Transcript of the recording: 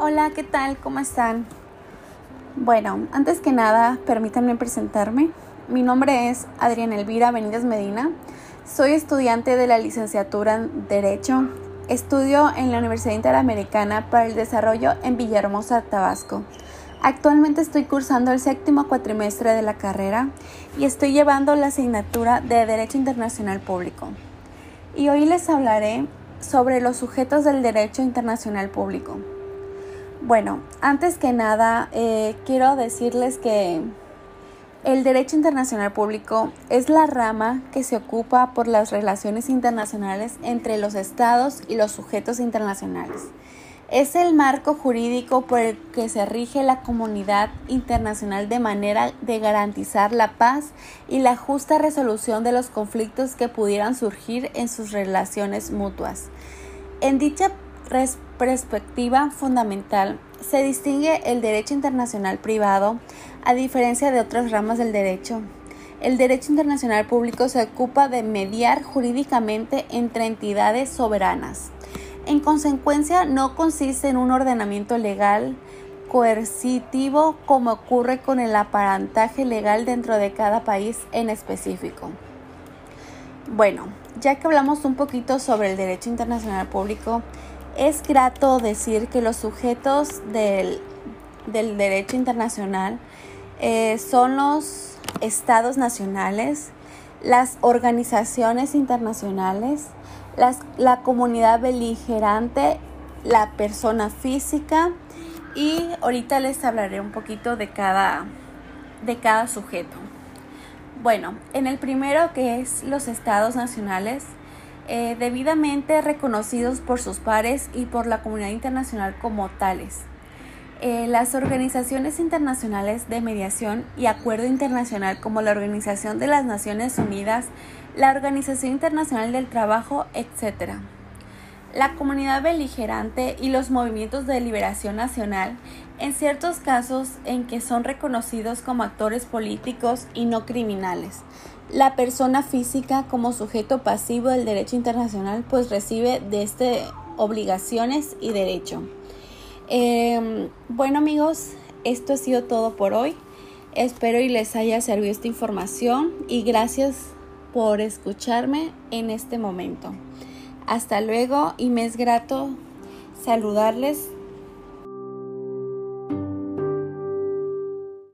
Hola, ¿qué tal? ¿Cómo están? Bueno, antes que nada, permítanme presentarme. Mi nombre es Adriana Elvira Benítez Medina. Soy estudiante de la licenciatura en Derecho. Estudio en la Universidad Interamericana para el Desarrollo en Villahermosa, Tabasco. Actualmente estoy cursando el séptimo cuatrimestre de la carrera y estoy llevando la asignatura de Derecho Internacional Público. Y hoy les hablaré sobre los sujetos del derecho internacional público. Bueno, antes que nada, eh, quiero decirles que el derecho internacional público es la rama que se ocupa por las relaciones internacionales entre los estados y los sujetos internacionales. Es el marco jurídico por el que se rige la comunidad internacional de manera de garantizar la paz y la justa resolución de los conflictos que pudieran surgir en sus relaciones mutuas. En dicha perspectiva fundamental se distingue el derecho internacional privado a diferencia de otras ramas del derecho. El derecho internacional público se ocupa de mediar jurídicamente entre entidades soberanas en consecuencia, no consiste en un ordenamiento legal coercitivo como ocurre con el aparantaje legal dentro de cada país en específico. Bueno, ya que hablamos un poquito sobre el derecho internacional público, es grato decir que los sujetos del, derecho internacional eh, son los estados nacionales, las organizaciones internacionales, la comunidad beligerante, la persona física y ahorita les hablaré un poquito de cada, de cada sujeto. Bueno, en el primero que es los estados nacionales, eh, debidamente reconocidos por sus pares y por la comunidad internacional como tales. Eh, las organizaciones internacionales de mediación y acuerdo internacional como la Organización de las Naciones Unidas, la Organización Internacional del Trabajo, etc. La comunidad beligerante y los movimientos de liberación nacional, en ciertos casos en que son reconocidos como actores políticos y no criminales. La persona física como sujeto pasivo del derecho internacional pues recibe de este obligaciones y derecho. Em, bueno amigos, esto ha sido todo por hoy. Espero y les haya servido esta información y gracias por escucharme en este momento. Hasta luego y me es grato saludarles